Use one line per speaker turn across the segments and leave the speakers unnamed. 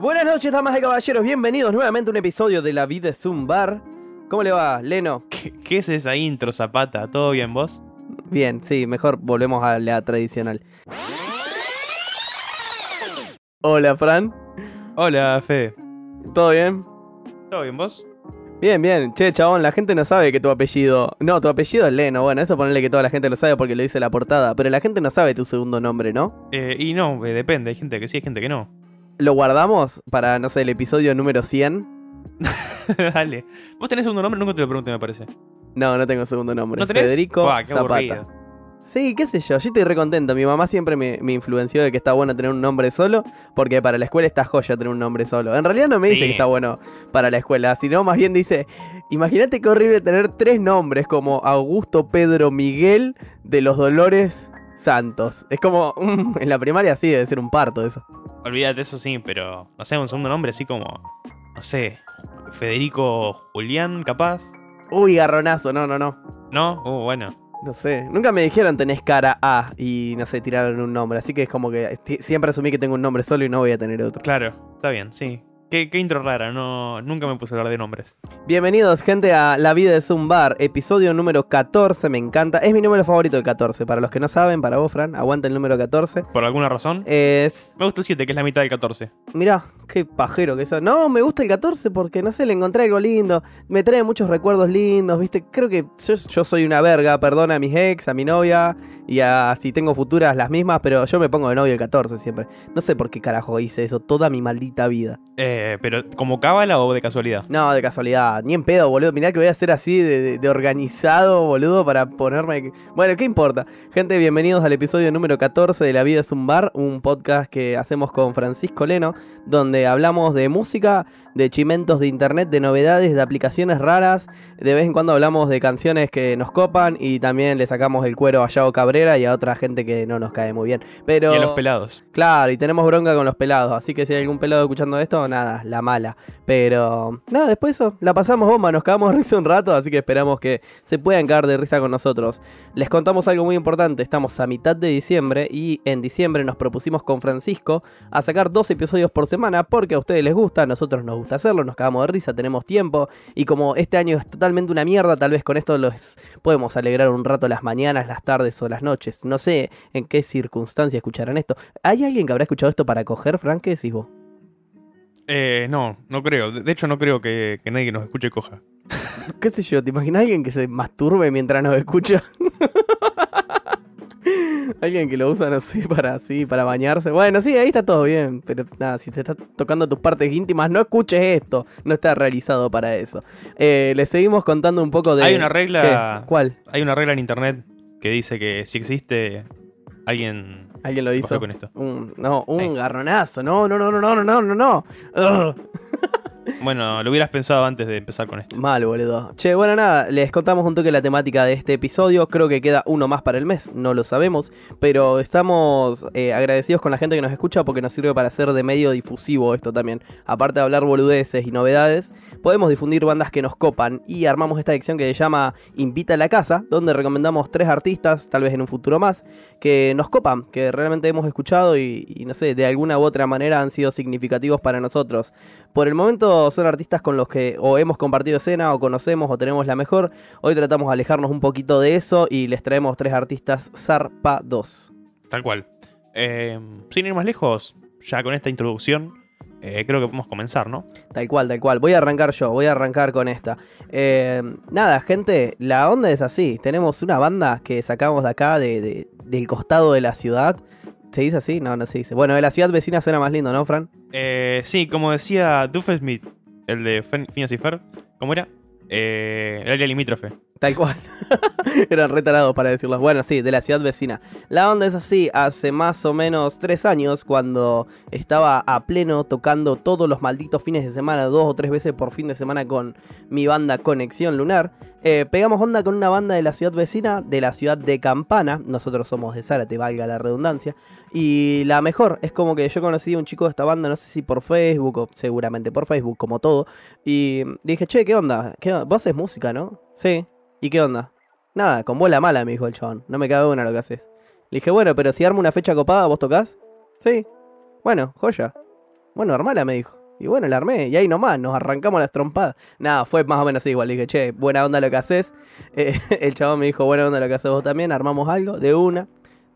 Buenas noches, damas y caballeros. Bienvenidos nuevamente a un episodio de La Vida es un Bar. ¿Cómo le va, Leno?
¿Qué, qué es esa intro, Zapata? ¿Todo bien vos?
Bien, sí, mejor volvemos a la tradicional. Hola, Fran.
Hola, Fede.
¿Todo bien?
¿Todo bien vos?
Bien, bien. Che, chabón, la gente no sabe que tu apellido. No, tu apellido es Leno. Bueno, eso ponerle que toda la gente lo sabe porque lo dice la portada. Pero la gente no sabe tu segundo nombre, ¿no?
Eh, y no, eh, depende. Hay gente que sí, hay gente que no.
Lo guardamos para, no sé, el episodio número 100.
Dale. ¿Vos tenés segundo nombre? Nunca te lo pregunté, me parece.
No, no tengo segundo nombre.
¿No tenés?
Federico
qué
Zapata.
aburrido.
Sí, qué sé yo, yo estoy recontento. Mi mamá siempre me, me influenció de que está bueno tener un nombre solo, porque para la escuela está joya tener un nombre solo. En realidad no me dice que está bueno para la escuela, sino más bien dice, imagínate qué horrible tener tres nombres como Augusto, Pedro, Miguel de los Dolores Santos. Es como, mm, en la primaria sí debe ser un parto eso.
Olvídate, eso sí, pero no sé, un segundo nombre así como. No sé. Federico Julián, capaz.
Uy, garronazo, no, no, no.
¿No? Uh, bueno.
No sé, nunca me dijeron tenés cara A y no sé, tiraron un nombre, así que es como que siempre asumí que tengo un nombre solo y no voy a tener otro.
Claro, está bien, sí. Qué, qué intro rara, no, nunca me puse a hablar de nombres.
Bienvenidos, gente, a La Vida es un Bar, episodio número 14, me encanta. Es mi número favorito el 14, para los que no saben, para vos, Fran, aguanta el número 14.
¿Por alguna razón?
Es...
Me gusta el 7, que es la mitad del 14.
Mirá, qué pajero que eso. No, me gusta el 14 porque, no sé, le encontré algo lindo. Me trae muchos recuerdos lindos, ¿viste? Creo que yo, yo soy una verga, perdona a mis ex, a mi novia y a si tengo futuras las mismas, pero yo me pongo de novio el 14 siempre. No sé por qué carajo hice eso toda mi maldita vida.
Eh, pero, ¿como cábala o de casualidad?
No, de casualidad, ni en pedo, boludo. Mirá que voy a hacer así de, de- de organizado, boludo, para ponerme. Bueno, ¿qué importa? Gente, bienvenidos al episodio número 14 de La Vida es un Bar, un podcast que hacemos con Francisco Leno, donde hablamos de música, de chimentos de internet, de novedades, de aplicaciones raras. De vez en cuando hablamos de canciones que nos copan y también le sacamos el cuero a Yao Cabrera y a otra gente que no nos cae muy bien. Pero.
Y a los pelados.
Claro, y tenemos bronca con los pelados, así que si hay algún pelado escuchando esto, nada, la mala. Pero nada, después de eso, la pasamos bomba, nos cagamos de risa un rato, así que esperamos que se puedan caer de risa con nosotros. Les contamos algo muy importante, estamos a mitad de diciembre y en diciembre nos propusimos con Francisco a sacar dos episodios por semana porque a ustedes les gusta, a nosotros nos gusta hacerlo, nos cagamos de risa, tenemos tiempo y como este año es totalmente una mierda, tal vez con esto los podemos alegrar un rato las mañanas, las tardes o las noches. No sé en qué circunstancia escucharán esto. ¿Hay alguien que habrá escuchado esto para coger, Frank? ¿Qué decís vos?
Eh, no, no creo. De hecho, no creo que, que nadie nos escuche coja.
¿Qué sé yo? ¿Te imaginas alguien que se masturbe mientras nos escucha? Alguien que lo usa, no sé, para así, para bañarse. Bueno, sí, ahí está todo bien. Pero nada, si te estás tocando tus partes íntimas, no escuches esto. No está realizado para eso. Eh, le seguimos contando un poco de.
Hay una regla.
¿Qué? ¿Cuál?
Hay una regla en internet que dice que si existe alguien.
¿Alguien lo hizo?
con esto.
Un, no, un
Sí.
garronazo. No, no, no, no, no, no, no, no.
Bueno, lo hubieras pensado antes de empezar con esto.
Mal, boludo. Che, bueno, nada, les contamos un toque la temática de este episodio. Creo que queda uno más para el mes, no lo sabemos. Pero estamos eh, agradecidos con la gente que nos escucha porque nos sirve para hacer de medio difusivo esto también. Aparte de hablar boludeces y novedades, podemos difundir bandas que nos copan. Y armamos esta sección que se llama Invita a la Casa, donde recomendamos tres artistas, tal vez en un futuro más, que nos copan, que realmente hemos escuchado y, y no sé, de alguna u otra manera han sido significativos para nosotros. Por el momento son artistas con los que o hemos compartido escena o conocemos o tenemos la mejor. Hoy tratamos de alejarnos un poquito de eso y les traemos tres artistas zarpados.
Tal cual. Eh, sin ir más lejos, ya con esta introducción, eh, creo que podemos comenzar, ¿no?
Tal cual, tal cual. Voy a arrancar yo, voy a arrancar con esta. Eh, nada, gente, la onda es así. Tenemos una banda que sacamos de acá, de, de- del costado de la ciudad. ¿Se dice así? No, no se dice. Bueno, de la ciudad vecina suena más lindo, ¿no, Fran?
Eh, sí, como decía Doofenshmirtz, el de Phineas y ¿cómo era? Eh, el área limítrofe.
Tal cual. Eran retarados para decirlo. Bueno, sí, de la ciudad vecina. La onda es así, hace más o menos tres años, cuando estaba a pleno tocando todos los malditos fines de semana, dos o tres veces por fin de semana con mi banda Conexión Lunar, eh, pegamos onda con una banda de la ciudad vecina, de la ciudad de Campana. Nosotros somos de Zárate, valga la redundancia. Y la mejor, es como que yo conocí a un chico de esta banda, no sé si por Facebook o seguramente por Facebook, como todo. Y dije, che, ¿qué onda? Vos haces música, ¿no? Sí. ¿Y qué onda? Nada, con bola mala, me dijo el chabón. No me cabe una lo que haces. Le dije, bueno, pero si armo una fecha copada, ¿vos tocás? Sí. Bueno, joya. Bueno, armala, me dijo. Y bueno, la armé. Y ahí nomás, nos arrancamos las trompadas. Nada, fue más o menos igual. Le dije, che, buena onda lo que haces. El chabón me dijo, buena onda lo que haces vos también. Armamos algo de una.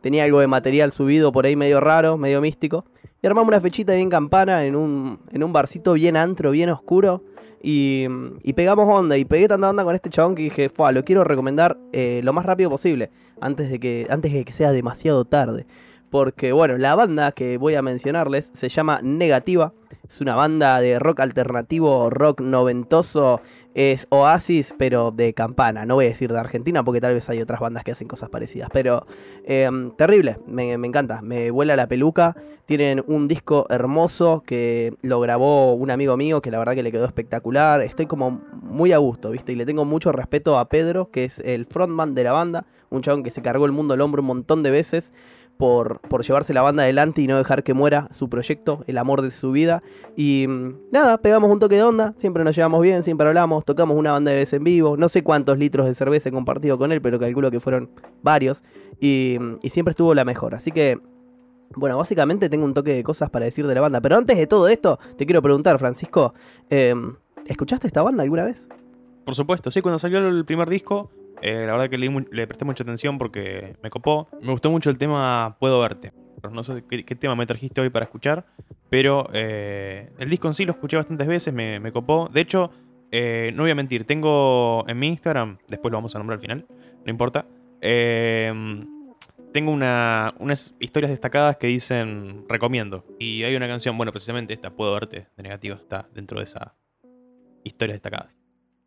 Tenía algo de material subido por ahí medio raro, medio místico. Y armamos una fechita bien campana en un, en un barcito bien antro, bien oscuro. Y, y pegamos onda. Y pegué tanta onda con este chabón que dije, fue, lo quiero recomendar eh, lo más rápido posible. Antes de, que, antes de que sea demasiado tarde. Porque, bueno, la banda que voy a mencionarles se llama Negativa. Es una banda de rock alternativo, rock noventoso. Es Oasis, pero de campana. No voy a decir de Argentina porque tal vez hay otras bandas que hacen cosas parecidas. Pero em, terrible, me, encanta. Me vuela la peluca. Tienen un disco hermoso que lo grabó un amigo mío que la verdad que le quedó espectacular. Estoy como muy a gusto, ¿viste? Y le tengo mucho respeto a Pedro, que es el frontman de la banda. Un chabón que se cargó el mundo al hombro un montón de veces por, llevarse la banda adelante y no dejar que muera su proyecto, el amor de su vida. Y mm, nada, pegamos un toque de onda, siempre nos llevamos bien, siempre hablamos, tocamos una banda de vez en vivo, no sé cuántos litros de cerveza he compartido con él, pero calculo que fueron varios. Y, mm, siempre estuvo la mejor, así que... Bueno, básicamente tengo un toque de cosas para decir de la banda. Pero antes de todo esto, te quiero preguntar, Francisco, eh, ¿escuchaste esta banda alguna vez?
Por supuesto, sí, cuando salió el primer disco, eh, la verdad que le, presté mucha atención porque me copó. Me gustó mucho el tema Puedo verte. No sé qué, tema me trajiste hoy para escuchar, pero eh, el disco en sí lo escuché bastantes veces, me, copó. De hecho, eh, no voy a mentir, tengo en mi Instagram, después lo vamos a nombrar al final, no importa. tengo una, unas historias destacadas que dicen recomiendo. Y hay una canción, bueno, precisamente esta, Puedo verte, de negativo, está dentro de esa historias destacadas.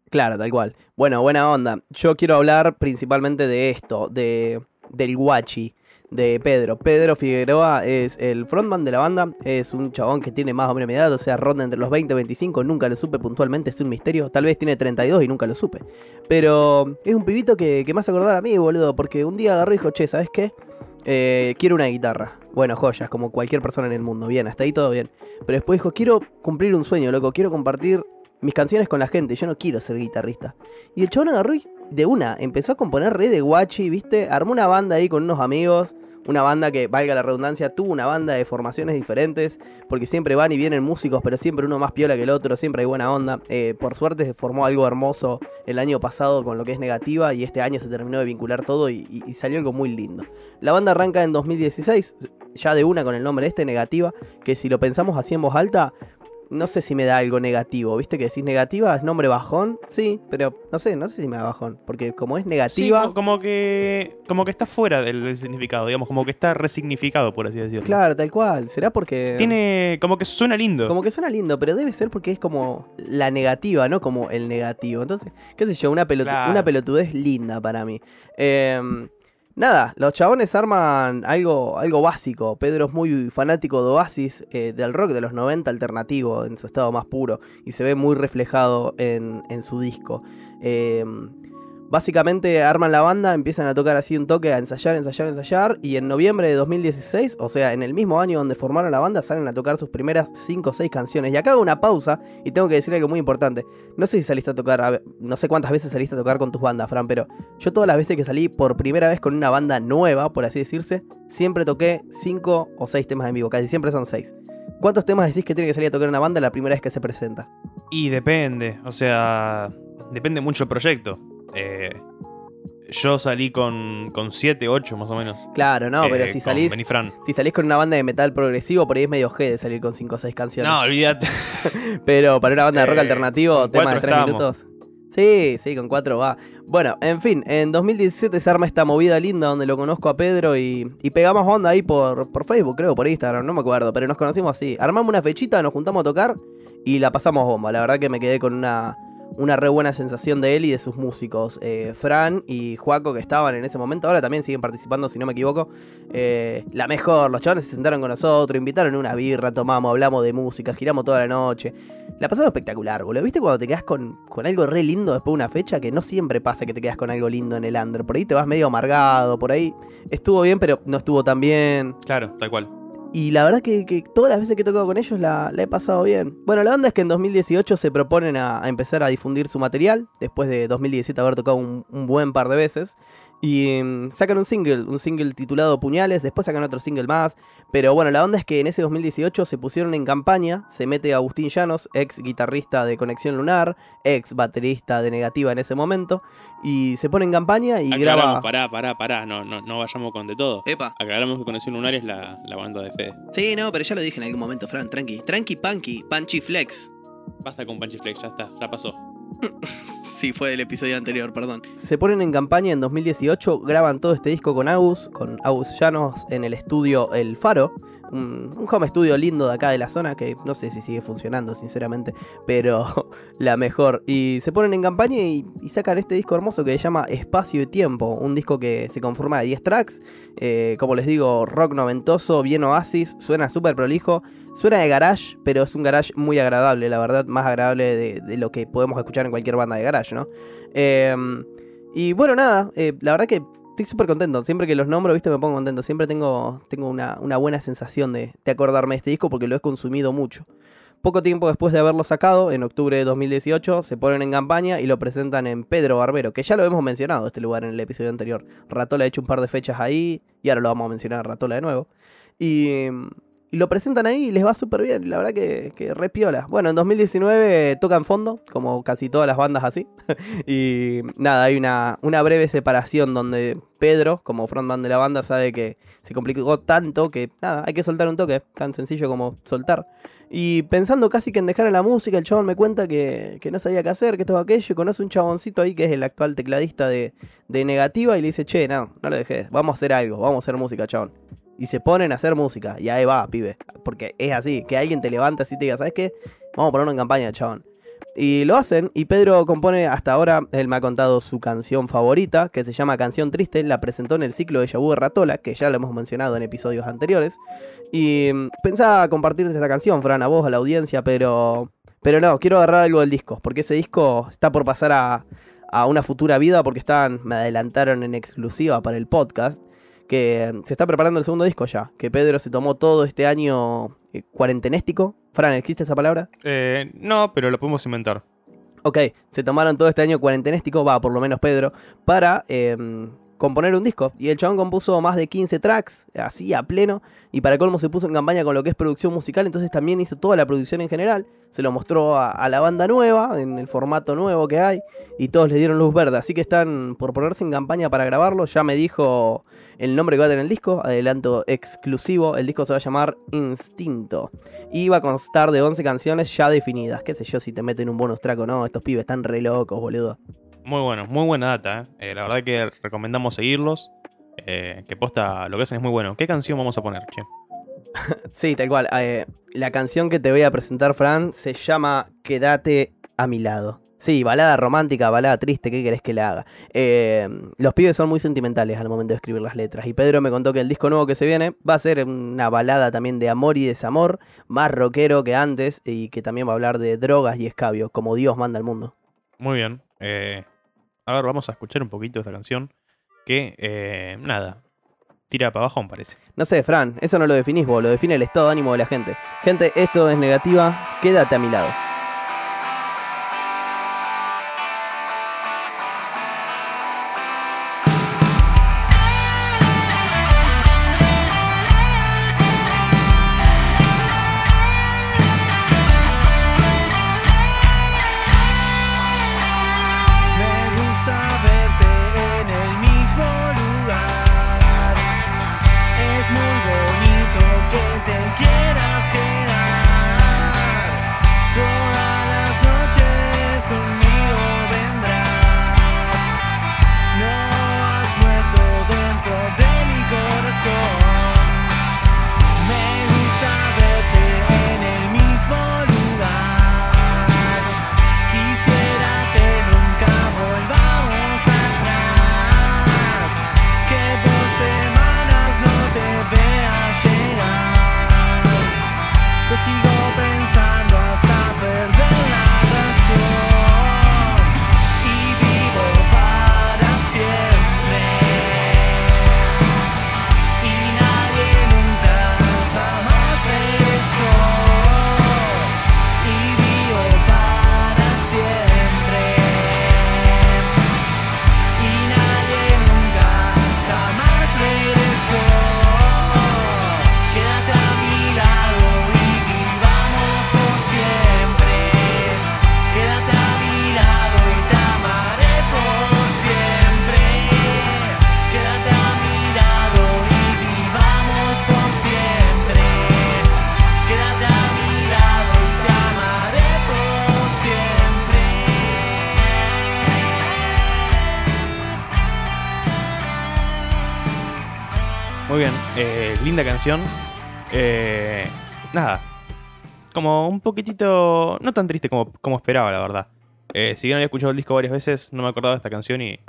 Claro, tal cual. Bueno, buena onda. Yo quiero hablar principalmente de esto, de del guachi de Pedro. Pedro Figueroa es el frontman de la banda, es un chabón que tiene más o menos edad, o sea, ronda entre los 20 y 25, nunca lo supe puntualmente, es un misterio, tal vez tiene 32 y nunca lo supe. Pero es un pibito que, que me hace acordar a mí, boludo, porque un día agarró y dijo, che, ¿sabes qué? Eh, quiero una guitarra. Bueno, joyas, como cualquier persona en el mundo, bien, hasta ahí todo bien. Pero después dijo, quiero cumplir un sueño, loco, quiero compartir mis canciones con la gente, yo no quiero ser guitarrista. Y el chabón agarró de una, empezó a componer re de guachi, ¿viste? Armó una banda ahí con unos amigos, una banda que, valga la redundancia, tuvo una banda de formaciones diferentes, porque siempre van y vienen músicos, pero siempre uno más piola que el otro, siempre hay buena onda. Eh, por suerte se formó algo hermoso el año pasado con lo que es negativa, y este año se terminó de vincular todo y, y, y salió algo muy lindo. La banda arranca en 2016, ya de una con el nombre este, negativa, que si lo pensamos así en voz alta, no sé si me da algo negativo. ¿Viste que decís negativa es nombre bajón? Sí, pero no sé, no sé si me da bajón. Porque como es negativa.
Sí, como que. como que está fuera del, del, significado, digamos, como que está resignificado, por así decirlo.
Claro, tal cual. ¿Será porque.
Tiene. como que suena lindo.
Como que suena lindo, pero debe ser porque es como la negativa, no como el negativo. Entonces, qué sé yo, una, claro. una pelotudez linda para mí. Eh. Nada, los chabones arman algo, algo básico. Pedro es muy fanático de Oasis, eh, del rock de los 90 alternativo, en su estado más puro, y se ve muy reflejado en, en su disco. Eh, Básicamente arman la banda, empiezan a tocar así un toque, a ensayar, ensayar, ensayar. Y en noviembre de 2016, o sea, en el mismo año donde formaron la banda, salen a tocar sus primeras 5 o 6 canciones. Y acá hago una pausa y tengo que decir algo muy importante. No sé si saliste a tocar, no sé cuántas veces saliste a tocar con tus bandas, Fran, pero yo todas las veces que salí por primera vez con una banda nueva, por así decirse, siempre toqué 5 o 6 temas en vivo, casi siempre son 6. ¿Cuántos temas decís que tiene que salir a tocar una banda la primera vez que se presenta?
Y depende, o sea, depende mucho del proyecto. Eh, yo salí con 7, 8 más o menos.
Claro, no, eh, pero si salís. Si salís con una banda de metal progresivo, por ahí es medio G de salir con 5 o 6 canciones.
No, olvídate.
pero para una banda de rock eh, alternativo, tema de 3 minutos. Sí, sí, con 4 va. Bueno, en fin, en 2017 se arma esta movida linda donde lo conozco a Pedro y, y pegamos onda ahí por, por Facebook, creo, por Instagram, no me acuerdo, pero nos conocimos así. Armamos una fechita, nos juntamos a tocar y la pasamos bomba. La verdad que me quedé con una una re buena sensación de él y de sus músicos. Eh, Fran y Juaco, que estaban en ese momento, ahora también siguen participando, si no me equivoco. Eh, la mejor, los chavales se sentaron con nosotros, invitaron una birra, tomamos, hablamos de música, giramos toda la noche. La pasamos espectacular, boludo. ¿Viste cuando te quedas con, con algo re lindo después de una fecha? Que no siempre pasa que te quedas con algo lindo en el under. Por ahí te vas medio amargado, por ahí estuvo bien, pero no estuvo tan bien.
Claro, tal cual.
Y la verdad que, todas las veces que he tocado con ellos la, he pasado bien. Bueno, la onda es que en 2018 se proponen a, empezar a difundir su material, después de 2017 haber tocado un buen par de veces. Y mm, sacan un single, un single titulado Puñales, después sacan otro single más. Pero bueno, la onda es que en ese 2018 se pusieron en campaña, se mete Agustín Llanos, ex guitarrista de Conexión Lunar, ex baterista de Negativa en ese momento, y se pone en campaña y
Aclaramos,
graba...
pará, pará, pará, no, no, no vayamos con de todo.
Epa.
Aclaramos que Conexión Lunar es la, la banda de Fede.
Sí, no, pero ya lo dije en algún momento, Fran, tranqui. Tranqui, punky, punchy flex.
Basta con Punchy Flex, ya está, ya pasó.
Sí, fue el episodio anterior, perdón. Se ponen en campaña en 2018, graban todo este disco con Agus, con Agus Llanos en el estudio El Faro, un, home studio lindo de acá de la zona que no sé si sigue funcionando, sinceramente, pero la mejor. Y se ponen en campaña y, y sacan este disco hermoso que se llama Espacio y Tiempo, un disco que se conforma de 10 tracks, eh, como les digo, rock noventoso, bien oasis, suena súper prolijo. Suena de garage, pero es un garage muy agradable, la verdad, más agradable de, lo que podemos escuchar en cualquier banda de garage, ¿no? Eh, y bueno, nada, eh, la verdad que estoy súper contento. Siempre que los nombro, viste, me pongo contento. Siempre tengo, tengo una, una buena sensación de, de acordarme de este disco porque lo he consumido mucho. Poco tiempo después de haberlo sacado, en octubre de 2018, se ponen en campaña y lo presentan en Pedro Barbero, que ya lo hemos mencionado este lugar en el episodio anterior. Ratola ha hecho un par de fechas ahí y ahora lo vamos a mencionar a Ratola de nuevo. Y, y lo presentan ahí y les va súper bien, la verdad que, que re piola. Bueno, en 2019 tocan fondo, como casi todas las bandas así. y nada, hay una, una breve separación donde Pedro, como frontman de la banda, sabe que se complicó tanto que nada, hay que soltar un toque, tan sencillo como soltar. Y pensando casi que en dejar la música, el chabón me cuenta que, que no sabía qué hacer, que todo aquello, y conoce un chaboncito ahí que es el actual tecladista de, de Negativa y le dice, che, no, no lo dejé, vamos a hacer algo, vamos a hacer música, chabón. Y se ponen a hacer música, y ahí va, pibe. Porque es así, que alguien te levanta así y te diga, ¿sabes qué? Vamos a ponerlo en campaña, chabón. Y lo hacen, y Pedro compone hasta ahora, él me ha contado su canción favorita, que se llama Canción Triste, la presentó en el ciclo de Yabu de Ratola, que ya lo hemos mencionado en episodios anteriores. Y mm, pensaba compartirte esta canción, Fran, a vos, a la audiencia, pero. Pero no, quiero agarrar algo del disco, porque ese disco está por pasar a, a una futura vida, porque están, me adelantaron en exclusiva para el podcast, que se está preparando el segundo disco ya, que Pedro se tomó todo este año eh, cuarentenéstico. Fran, ¿existe esa palabra?
Eh, no, pero lo podemos inventar.
Ok, se tomaron todo este año cuarentenéstico, va, por lo menos Pedro, para em, componer un disco. Y el chabón compuso más de 15 tracks, así a pleno. Y para colmo se puso en campaña con lo que es producción musical, entonces también hizo toda la producción en general. Se lo mostró a, a la banda nueva, en el formato nuevo que hay. Y todos le dieron luz verde. Así que están por ponerse en campaña para grabarlo. Ya me dijo el nombre que va a tener el disco, adelanto exclusivo. El disco se va a llamar Instinto. Y va a constar de 11 canciones ya definidas. Qué sé yo si te meten un bonus track o no. Estos pibes están re locos, boludo.
Muy bueno, muy buena data. ¿eh? Eh, la verdad que recomendamos seguirlos. eh, que posta, lo que hacen es muy bueno. ¿Qué canción vamos a poner, che?
Sí, tal cual. La canción que te voy a presentar, Fran, se llama Quédate a mi lado. Sí, balada romántica, balada triste, ¿qué querés que le haga? Eh, los pibes son muy sentimentales al momento de escribir las letras. Y Pedro me contó que el disco nuevo que se viene va a ser una balada también de amor y desamor, más rockero que antes, y que también va a hablar de drogas y escabio, como Dios manda al mundo.
Muy bien. Eh, a ver, vamos a escuchar un poquito esta canción. Que, eh, nada, tira para abajo, me parece.
No sé, Fran, eso no lo definís vos, lo define el estado de ánimo de la gente. Gente, esto es negativa, quédate a mi lado.
Eh, linda canción. Eh, nada. Como un poquitito. No tan triste como, como esperaba, la verdad. Eh, si bien había escuchado el disco varias veces, no me acordaba de esta canción y.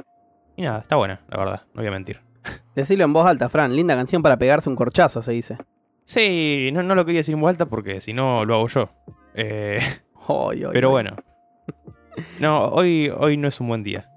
Y nada, está buena, la verdad. No voy a mentir.
Decirlo en voz alta, Fran. Linda canción para pegarse un corchazo, se dice.
Sí, no, no lo quería decir en voz alta porque si no lo hago yo. Eh,
ay,
pero bueno. No, hoy, hoy no es un buen día.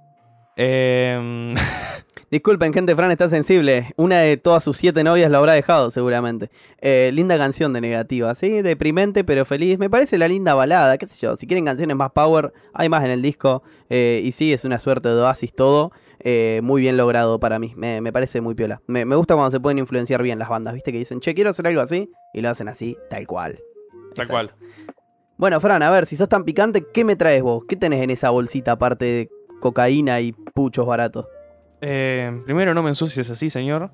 Eh,
Disculpen, gente, Fran está sensible. Una de todas sus siete novias la habrá dejado, seguramente. Eh, linda canción de negativa, ¿sí? Deprimente, pero feliz. Me parece la linda balada, qué sé yo. Si quieren canciones más power, hay más en el disco. Eh, y sí, es una suerte de oasis todo. Eh, muy bien logrado para mí. Me, me parece muy piola. Me, me gusta cuando se pueden influenciar bien las bandas, ¿viste? Que dicen, che, quiero hacer algo así. Y lo hacen así, tal cual.
tal
Exacto.
cual.
Bueno, Fran, a ver, si sos tan picante, ¿qué me traes vos? ¿Qué tenés en esa bolsita aparte de cocaína y puchos baratos?
Eh, primero, no me ensucies así, señor.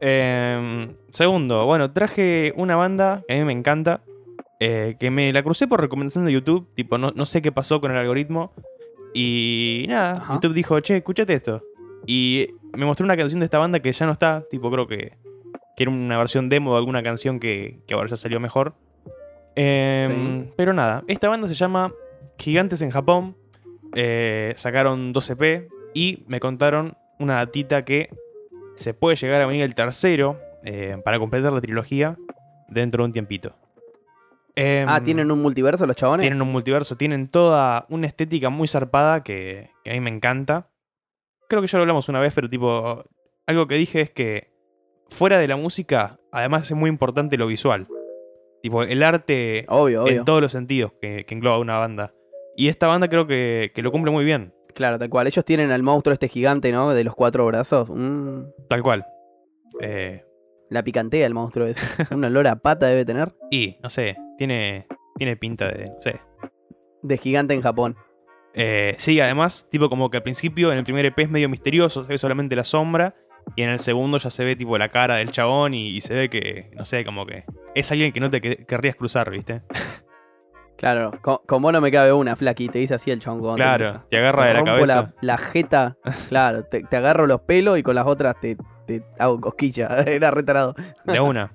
Eh, segundo, bueno, traje una banda que a mí me encanta. eh, que me la crucé por recomendación de YouTube. Tipo, no, no sé qué pasó con el algoritmo. Y nada,
Ajá.
YouTube dijo, che, escúchate esto. Y me mostró una canción de esta banda que ya no está. Tipo, creo que, que era una versión demo de alguna canción que, que ahora ya salió mejor. Eh,
Sí.
Pero nada, esta banda se llama Gigantes en Japón. Eh, sacaron 2 EP y me contaron una datita que se puede llegar a venir el tercero eh, para completar la trilogía dentro de un tiempito. Em,
ah, ¿tienen un multiverso los chabones?
tienen un multiverso, tienen toda una estética muy zarpada que, que a mí me encanta. Creo que ya lo hablamos una vez, pero tipo, algo que dije es que fuera de la música, además es muy importante lo visual. Tipo, el arte
Obvio, obvio.
en todos los sentidos que, que engloba una banda. Y esta banda creo que, que lo cumple muy bien,
Claro, tal cual. Ellos tienen al monstruo este gigante, ¿no? De los cuatro brazos. Mm,
tal cual. Eh,
la picantea el monstruo ese. Un olor a pata debe tener.
y, no sé, tiene, tiene pinta de, no sé,
De gigante en Japón.
Eh, sí, además, tipo como que al principio en el primer EP es medio misterioso, se ve solamente la sombra. Y en el segundo ya se ve tipo la cara del chabón y, y se ve que, no sé, como que es alguien que no te que- querrías cruzar, ¿viste?
Claro, con, con vos no me cabe una, Flaky. Te dice así el te
claro, te agarra
Te
de la cabeza.
La, la jeta, claro, te, te agarro los pelos y con las otras te, te hago cosquilla. Era retarado.
De una.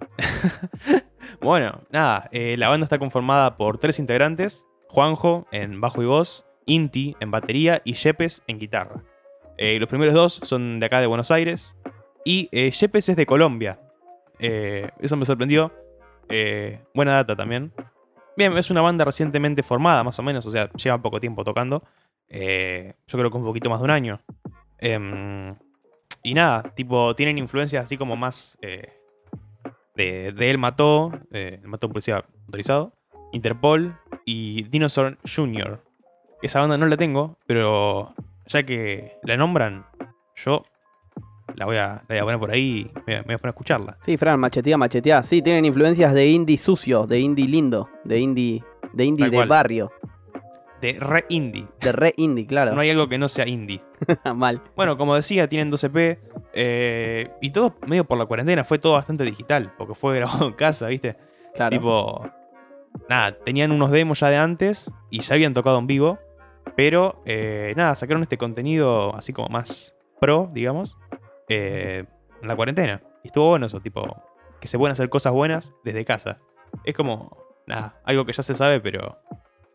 bueno, nada, eh, la banda está conformada por tres integrantes: Juanjo en bajo y voz, Inti en batería y Yepes en guitarra. Eh, los primeros dos son de acá de Buenos Aires y eh, Yepes es de Colombia. Eh, eso me sorprendió. Buena data también. Bien, es una banda recientemente formada, más o menos, o sea, lleva poco tiempo tocando. Eh, yo creo que un poquito más de un año. Em, y nada, tipo, tienen influencias así como más eh, de, de Él Mató, eh, Él Mató policía autorizado, Interpol y Dinosaur Jr. Esa banda no la tengo, pero ya que la nombran, yo la voy a, la voy a poner por ahí y me, me voy a poner a escucharla.
Sí, Fran, machetea, machetea. Sí, tienen influencias de indie sucio, de indie lindo, de indie, de indie
Tal
de
cual.
barrio.
De re indie.
De re indie, claro.
No hay algo que no sea indie.
Mal.
Bueno, como decía, tienen 2 EP. eh, y todo medio por la cuarentena. Fue todo bastante digital. Porque fue grabado en casa, ¿viste?
Claro.
Tipo. Nada, tenían unos demos ya de antes. Y ya habían tocado en vivo. Pero, eh, nada, sacaron este contenido así como más pro, digamos. Eh, en la cuarentena. Y estuvo bueno eso, tipo. Que se pueden hacer cosas buenas desde casa. Es como. Nada, algo que ya se sabe, pero.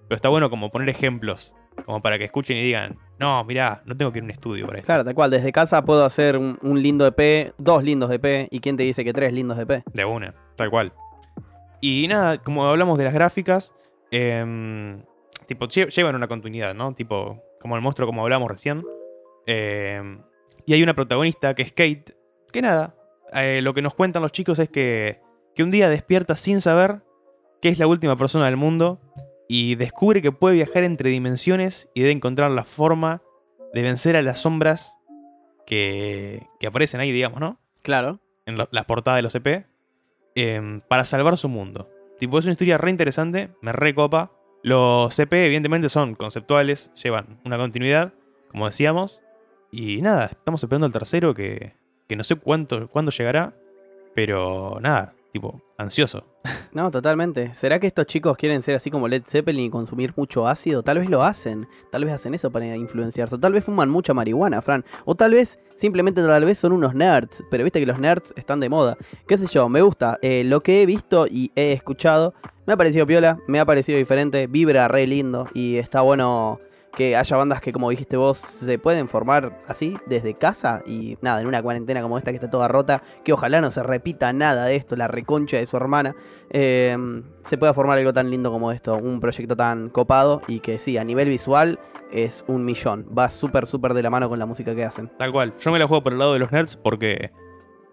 Pero está bueno como poner ejemplos. Como para que escuchen y digan, no, mirá, no tengo que ir a un estudio para esto.
Claro, tal cual. Desde casa puedo hacer un, un lindo EP, dos lindos EP. ¿Y quién te dice que tres lindos EP?
De una, tal cual. Y nada, como hablamos de las gráficas, em, tipo, lle- llevan una continuidad, ¿no? Tipo, como el monstruo, como hablamos recién. Em, y hay una protagonista que es Kate, que nada, eh, lo que nos cuentan los chicos es que, que un día despierta sin saber que es la última persona del mundo y descubre que puede viajar entre dimensiones y debe encontrar la forma de vencer a las sombras que, que aparecen ahí, digamos, ¿no?
Claro.
en la- las portadas de los EP em, para salvar su mundo. Tipo, es una historia re interesante, me recopa. Los EP, evidentemente, son conceptuales, llevan una continuidad, como decíamos. Y nada, estamos esperando el tercero que, que no sé cuánto, cuándo llegará. Pero nada, tipo, ansioso.
No, totalmente. ¿Será que estos chicos quieren ser así como Led Zeppelin y consumir mucho ácido? Tal vez lo hacen. Tal vez hacen eso para influenciarse. Tal vez fuman mucha marihuana, Fran. O tal vez, simplemente tal vez son unos nerds. Pero viste que los nerds están de moda. Qué sé yo, me gusta. Eh, lo que he visto y he escuchado me ha parecido piola, me ha parecido diferente. Vibra re lindo y está bueno que haya bandas que, como dijiste vos, se pueden formar así, desde casa y nada, en una cuarentena como esta que está toda rota, que ojalá no se repita nada de esto, la reconcha de su hermana, eh, se pueda formar algo tan lindo como esto, un proyecto tan copado y que sí, a nivel visual es un millón, va súper, súper de la mano con la música que hacen.
Tal cual. Yo me la juego por el lado de los nerds porque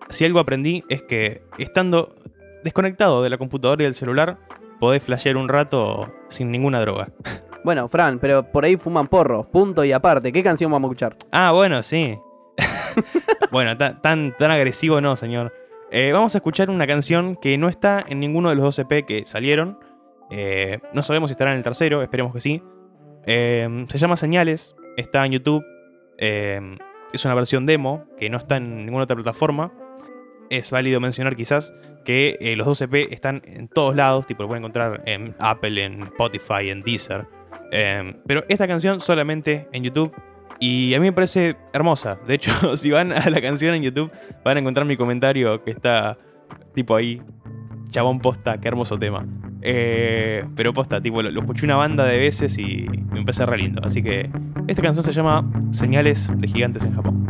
si algo aprendí es que estando desconectado de la computadora y del celular, podés flashear un rato sin ninguna droga.
Bueno, Fran, pero por ahí fuman porro, punto y aparte, ¿qué canción vamos a escuchar?
Ah, bueno, sí. bueno, ta- tan, tan agresivo no, señor. Eh, vamos a escuchar una canción que no está en ninguno de los dos EP que salieron. Eh, no sabemos si estará en el tercero, esperemos que sí. Eh, se llama Señales, está en YouTube. Es una versión demo que no está en ninguna otra plataforma. Es válido mencionar quizás que los dos EP están en todos lados, tipo lo pueden encontrar en Apple, en Spotify, en Deezer. Eh, pero esta canción solamente en YouTube y a mí me parece hermosa. De hecho, si van a la canción en YouTube, van a encontrar mi comentario que está tipo ahí. Chabón posta, qué hermoso tema. Eh, pero posta, tipo, lo, lo escuché una banda de veces y me empecé re lindo. Así que esta canción se llama Señales de Gigantes en Japón.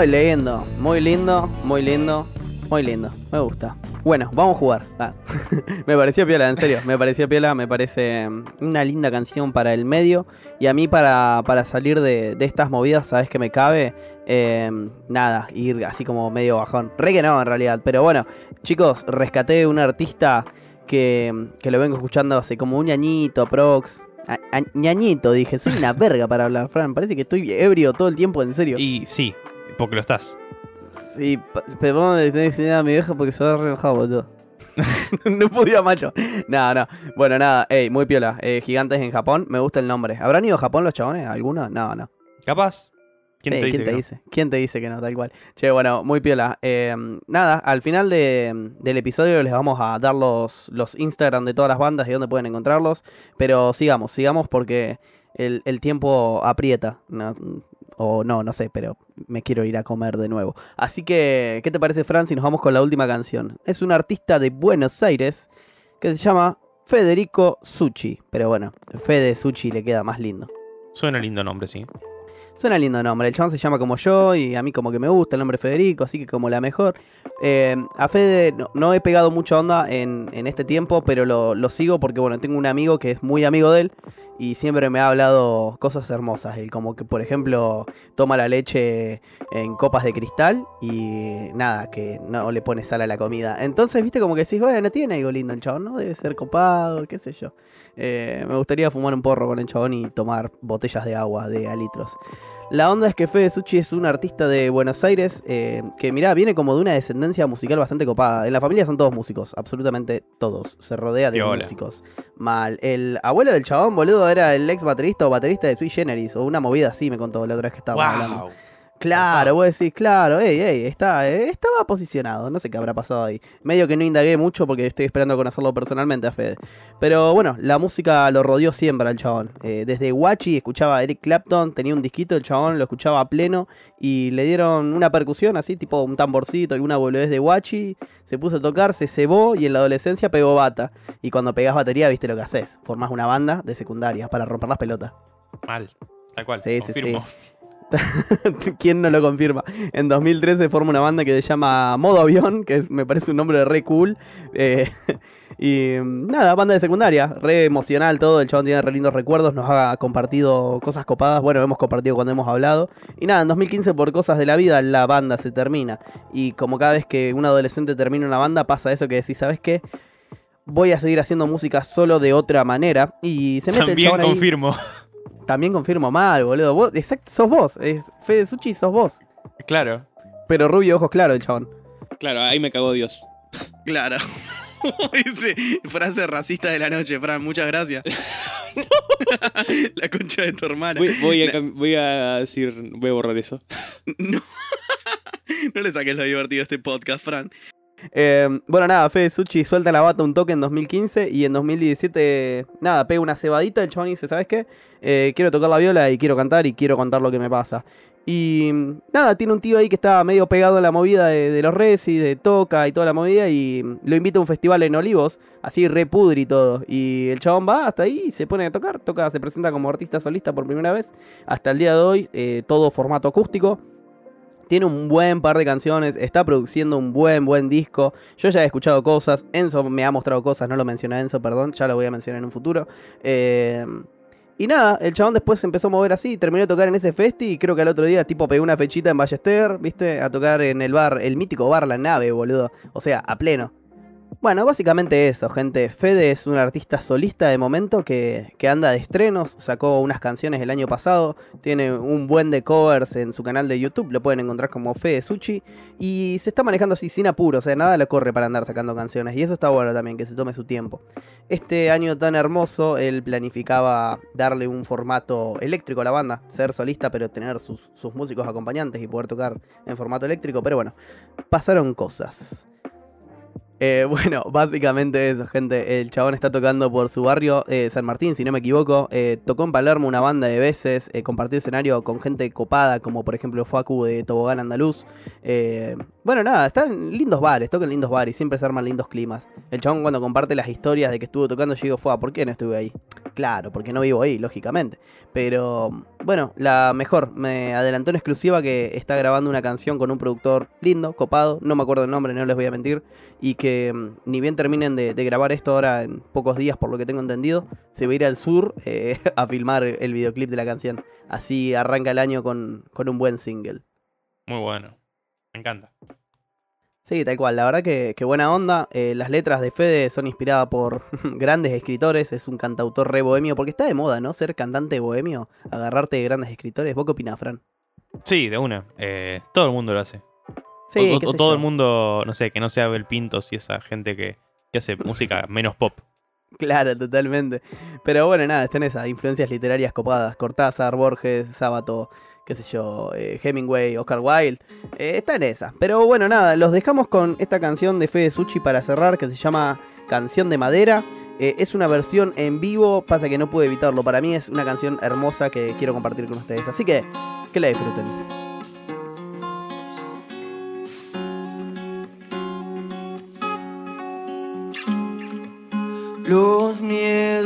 Muy lindo, muy lindo, muy lindo, muy lindo. Me gusta. Bueno, vamos a jugar. Ah. me pareció piola, en serio. Me pareció piola, me parece mm, una linda canción para el medio. Y a mí para, para salir de, de estas movidas, ¿sabes que me cabe? Eh, nada, ir así como medio bajón. Re que no, en realidad. Pero bueno, chicos, rescaté un artista que, que lo vengo escuchando hace como un añito, prox. A- ñañito, dije, soy una verga para hablar, Fran. Parece que estoy ebrio todo el tiempo, en serio.
Y sí, porque lo estás.
Sí, pero vamos a tener que enseñar a mi vieja porque se va a relajar, boludo. no podía, macho. No, no. Bueno, nada, ey, muy piola. Eh, gigantes en Japón, me gusta el nombre. ¿Habrán ido a Japón los chabones? ¿Alguno? No, no.
¿Capaz? ¿Quién te dice?
¿quién
que
te
no?
dice? ¿Quién te dice que no? Tal cual. Che, bueno, muy piola. Eh, nada, al final de- del episodio les vamos a dar los, los Instagram de todas las bandas y dónde pueden encontrarlos. Pero sigamos, sigamos porque el, el tiempo aprieta. No, o no, no sé, pero me quiero ir a comer de nuevo. Así que, ¿qué te parece, Fran, si nos vamos con la última canción? Es un artista de Buenos Aires que se llama Federico Suchi. Pero bueno, Fede Suchi le queda más lindo.
Suena lindo nombre, sí.
Suena lindo nombre. El chabón se llama como yo y a mí como que me gusta el nombre Federico, así que como la mejor. Eh, a Fede no, no he pegado mucha onda en, en este tiempo, pero lo, lo sigo porque bueno, tengo un amigo que es muy amigo de él y siempre me ha hablado cosas hermosas. Él como que por ejemplo toma la leche en copas de cristal y nada, que no le pone sal a la comida. Entonces, viste como que decís, bueno, tiene algo lindo el chabón, ¿no? Debe ser copado, qué sé yo. Eh, me gustaría fumar un porro con el chabón y tomar botellas de agua de a litros. La onda es que Fede Suchi es un artista de Buenos Aires eh, que, mirá, viene como de una descendencia musical bastante copada. En la familia son todos músicos, absolutamente todos. Se rodea de músicos. Mal. El abuelo del chabón, boludo, era el ex baterista o baterista de Sui Generis o una movida así, me contó la otra vez que estábamos hablando. Claro, vos decís, claro, ey, ey, está, eh, estaba posicionado, no sé qué habrá pasado ahí. Medio que no indagué mucho porque estoy esperando conocerlo personalmente a Fede. Pero bueno, la música lo rodeó siempre al chabón. Eh, desde Guachi escuchaba a Eric Clapton, tenía un disquito, el chabón lo escuchaba a pleno y le dieron una percusión así, tipo un tamborcito y una boludez de Guachi. Se puso a tocar, se cebó y en la adolescencia pegó bata. Y cuando pegás batería, viste lo que haces. Formás una banda de secundaria para romper las pelotas.
Mal. Tal cual.
Sí, sí,
confirmo.
¿Quién no lo confirma? En 2013 forma una banda que se llama Modo Avión, que es- me parece un nombre re cool. Eh, y mm, nada, banda de secundaria, re emocional todo. El chabón tiene re lindos recuerdos, nos ha compartido cosas copadas. Bueno, hemos compartido cuando hemos hablado. Y nada, en 2015 por cosas de la vida la banda se termina. Y como cada vez que un adolescente termina una banda pasa eso que decís, ¿sabes qué? Voy a seguir haciendo música solo de otra manera. Y se mete el
También
chabón ahí.
confirmo.
También confirmo mal, boludo. Vos, exacto, sos vos. Es Fede Suchi, sos vos.
claro.
Pero rubio, ojos claros, el chabón.
Claro, ahí me cagó Dios.
Claro. Dice, frase racista de la noche, Fran, muchas gracias. la concha de tu hermana.
Voy, voy a, voy a decir, voy a borrar eso.
No. no le saques lo divertido a este podcast, Fran. Eh, bueno, nada, Fede Suchi suelta la bata un toque en 2015 y en 2017, nada, pega una cebadita. El chabón dice: ¿Sabes qué? Eh, quiero tocar la viola y quiero cantar y quiero contar lo que me pasa. Y nada, tiene un tío ahí que está medio pegado en la movida de, de los Resi, de Toca y toda la movida. Y lo invita a un festival en Olivos, así repudri y todo. Y el chabón va hasta ahí y se pone a tocar. Toca, se presenta como artista solista por primera vez. Hasta el día de hoy, eh, todo formato acústico. Tiene un buen par de canciones, está produciendo un buen, buen disco. Yo ya he escuchado cosas, Enzo me ha mostrado cosas, no lo mencioné Enzo, perdón, ya lo voy a mencionar en un futuro. Eh, y nada, el chabón después se empezó a mover así, terminó de tocar en ese festi y creo que al otro día tipo pegó una fechita en Ballester, viste, a tocar en el bar, el mítico bar La Nave, boludo. O sea, a pleno. Bueno, básicamente eso, gente. Fede es un artista solista de momento que, anda de estrenos, sacó unas canciones el año pasado, tiene un buen de covers en su canal de YouTube, lo pueden encontrar como Fede Suchi, y se está manejando así sin apuro, o sea, nada le corre para andar sacando canciones, y eso está bueno también, que se tome su tiempo. Este año tan hermoso, él planificaba darle un formato eléctrico a la banda, ser solista, pero tener sus, sus músicos acompañantes y poder tocar en formato eléctrico, pero bueno, pasaron cosas. Eh, bueno, básicamente eso, gente. El chabón está tocando por su barrio, eh, San Martín, si no me equivoco. Eh, tocó en Palermo una banda de veces, compartió escenario con gente copada, como por ejemplo Facu de Tobogán Andaluz. Bueno, nada, están lindos bares, tocan lindos bares, siempre se arman lindos climas. El chabón cuando comparte las historias de que estuvo tocando, yo digo, fue, ¿por qué no estuve ahí? Claro, porque no vivo ahí, lógicamente. Pero bueno, la mejor, me adelantó en exclusiva que está grabando una canción con un productor lindo, copado, no me acuerdo el nombre, no les voy a mentir, y que mm, ni bien terminen de, grabar esto ahora en pocos días, por lo que tengo entendido, se va a ir al sur eh, a filmar el videoclip de la canción. Así arranca el año con, con un buen single.
Muy bueno. Me encanta.
Sí, tal cual. La verdad que, que buena onda. Eh, las letras de Fede son inspiradas por grandes escritores. Es un cantautor re bohemio. Porque está de moda, ¿no? Ser cantante bohemio. Agarrarte de grandes escritores. ¿Vos qué opinás, Fran?
Sí, de una. Eh, todo el mundo lo hace.
Sí,
o, o- todo
yo.
el mundo, no sé, que no sea Abel Pintos y esa gente que, que hace música menos pop.
Claro, totalmente. Pero bueno, nada, están esas influencias literarias copadas. Cortázar, Borges, Sábato, qué sé yo, eh, Hemingway, Oscar Wilde. Eh, está en esa. Pero bueno, nada, los dejamos con esta canción de Fede Suchi para cerrar que se llama Canción de Madera. Eh, es una versión en vivo, pasa que no puedo evitarlo. Para mí es una canción hermosa que quiero compartir con ustedes. Así que, que la disfruten.
Los miedos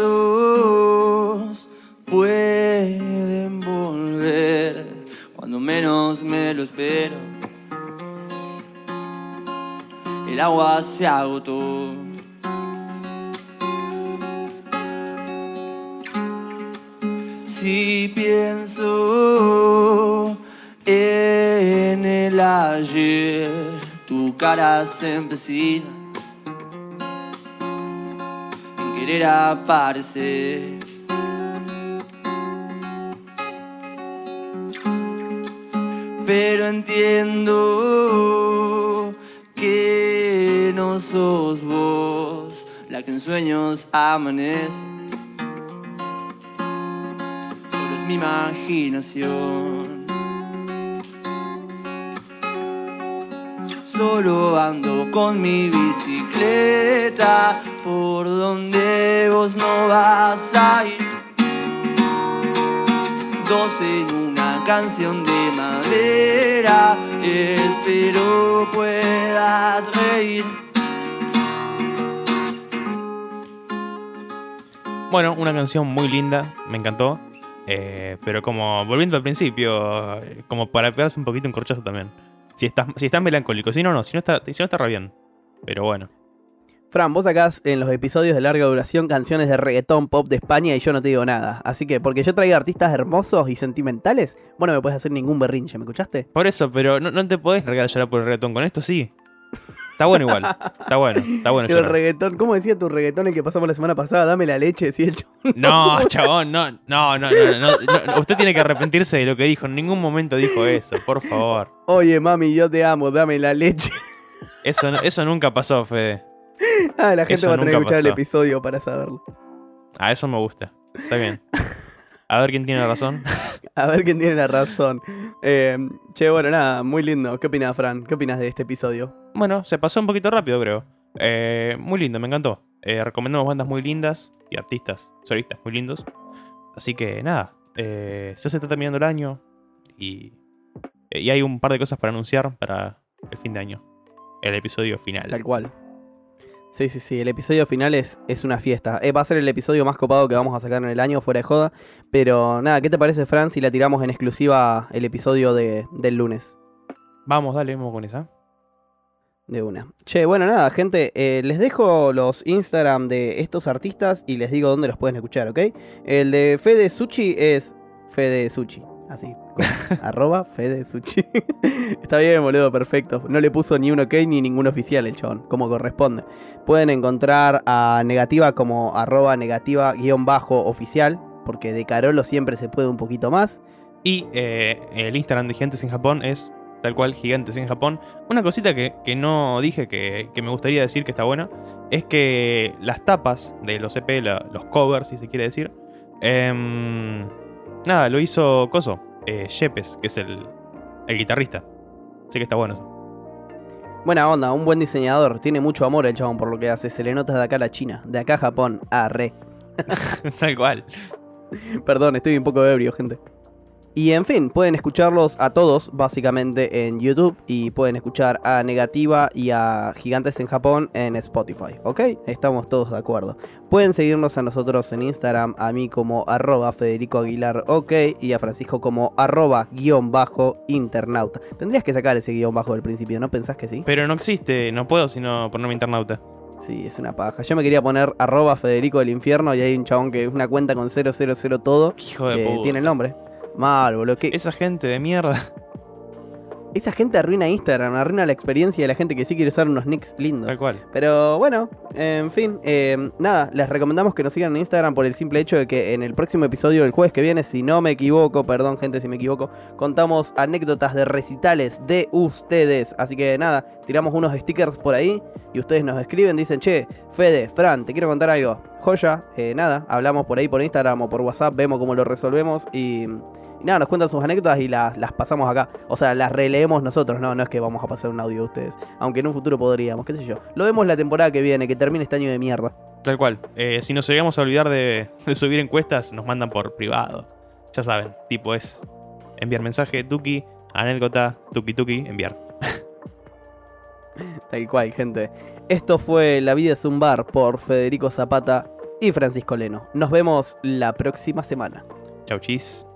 Si pienso en el ayer, tu cara se empecina en querer aparecer. Pero entiendo que sos vos la que en sueños amanece. Solo es mi imaginación. solo ando con mi bicicleta por donde vos no vas a ir. Dos en una canción de madera, espero puedas reír.
Bueno, una canción muy linda, me encantó. eh, pero como volviendo al principio, eh, como para pegarse un poquito un corchazo también. Si estás, si estás melancólico, si no, no, si no está, si no está re bien. Pero bueno.
Fran, vos sacás en los episodios de larga duración canciones de reggaetón pop de España y yo no te digo nada. Así que, porque yo traigo artistas hermosos y sentimentales, bueno, no me puedes hacer ningún berrinche, ¿me escuchaste?
Por eso, pero no, no te podés regalar por el reggaetón. Con esto sí. Está bueno igual. Está bueno, está bueno
El
llorar.
reggaetón, ¿cómo decía tu reggaetón el que pasamos la semana pasada? Dame la leche, decía el chabón.
No, chabón, no, no, no, no. Usted tiene que arrepentirse de lo que dijo. En ningún momento dijo eso, por favor.
Oye, mami, yo te amo, dame la leche.
Eso, eso nunca pasó, Fede.
ah, la gente va a tener que escuchar el episodio para saberlo.
A eso me gusta. Está bien. A ver quién tiene razón.
A ver quién tiene la razón. Eh, che, bueno, nada, muy lindo. ¿Qué opinas, Fran? ¿Qué opinas de este episodio?
Bueno, se pasó un poquito rápido, creo. Eh, muy lindo, me encantó. Eh, recomendamos bandas muy lindas y artistas, solistas muy lindos. Así que nada, eh, ya se está terminando el año y, y hay un par de cosas para anunciar para el fin de año. El episodio final.
Tal cual. Sí, sí, sí. El episodio final es, es una fiesta. Eh, va a ser el episodio más copado que vamos a sacar en el año, fuera de joda. Pero nada, ¿qué te parece, Fran, si la tiramos en exclusiva el episodio de, del lunes?
Vamos, dale, vamos con esa.
De una. Che, bueno, nada, gente. eh, les dejo los Instagram de estos artistas y les digo dónde los pueden escuchar, ¿ok? El de Fede Suchi es Fede Suchi. Así. arroba Fede Suchi. Está bien, boludo, perfecto. No le puso ni un ok ni ningún oficial el chabón, como corresponde. Pueden encontrar a Negativa como arroba negativa guion bajo oficial. Porque de Carolo siempre se puede un poquito más.
Y eh, el Instagram de Gigantes en Japón es tal cual Gigantes en Japón. Una cosita que, que no dije que, que me gustaría decir que está buena es que las tapas de los EP, la- los covers, si se quiere decir, em, nada, lo hizo Coso, eh, Yepes, que es el, el guitarrista. Así que está bueno eso.
Buena onda, un buen diseñador. Tiene mucho amor el chabón por lo que hace. Se le nota de acá a la China, de acá a Japón. Ah, re.
tal cual.
Perdón, estoy un poco ebrio, gente. Y en fin, pueden escucharlos a todos básicamente en YouTube y pueden escuchar a Negativa y a Gigantes en Japón en Spotify, ¿ok? Estamos todos de acuerdo. Pueden seguirnos a nosotros en Instagram, a mí como arroba Federico Aguilar, ok, y a Francisco como arroba guion bajo internauta. Tendrías que sacar ese guion bajo del principio, ¿no pensás que sí?
Pero no existe, no puedo sino ponerme internauta.
Sí, es una paja. Yo me quería poner arroba Federico del Infierno y hay un chabón que es una cuenta con 000 todo
Hijo de
que
puta.
tiene el nombre. Mal, boludo. ¿qué-
Esa gente de mierda.
Esa gente arruina Instagram, arruina la experiencia de la gente que sí quiere usar unos nicks lindos.
Tal cual.
Pero bueno, en fin, eh, nada, les recomendamos que nos sigan en Instagram por el simple hecho de que en el próximo episodio del jueves que viene, si no me equivoco, perdón gente si me equivoco, contamos anécdotas de recitales de ustedes. Así que nada, tiramos unos stickers por ahí y ustedes nos escriben, dicen, che, Fede, Fran, te quiero contar algo. Joya, eh, nada, hablamos por ahí por Instagram o por WhatsApp, vemos cómo lo resolvemos y... y nada, nos cuentan sus anécdotas y las, las pasamos acá. O sea, las releemos nosotros, no, no es que vamos a pasar un audio de ustedes. Aunque en un futuro podríamos, qué sé yo. Lo vemos la temporada que viene, que termine este año de mierda.
Tal cual. Eh, si nos llegamos a olvidar de, de subir encuestas, nos mandan por privado. Ya saben, tipo es enviar mensaje, tuki, anécdota, tuki tuki, enviar.
Tal cual, gente. Esto fue La vida es un bar por Federico Zapata y Francisco Leno. Nos vemos la próxima semana.
Chau chis.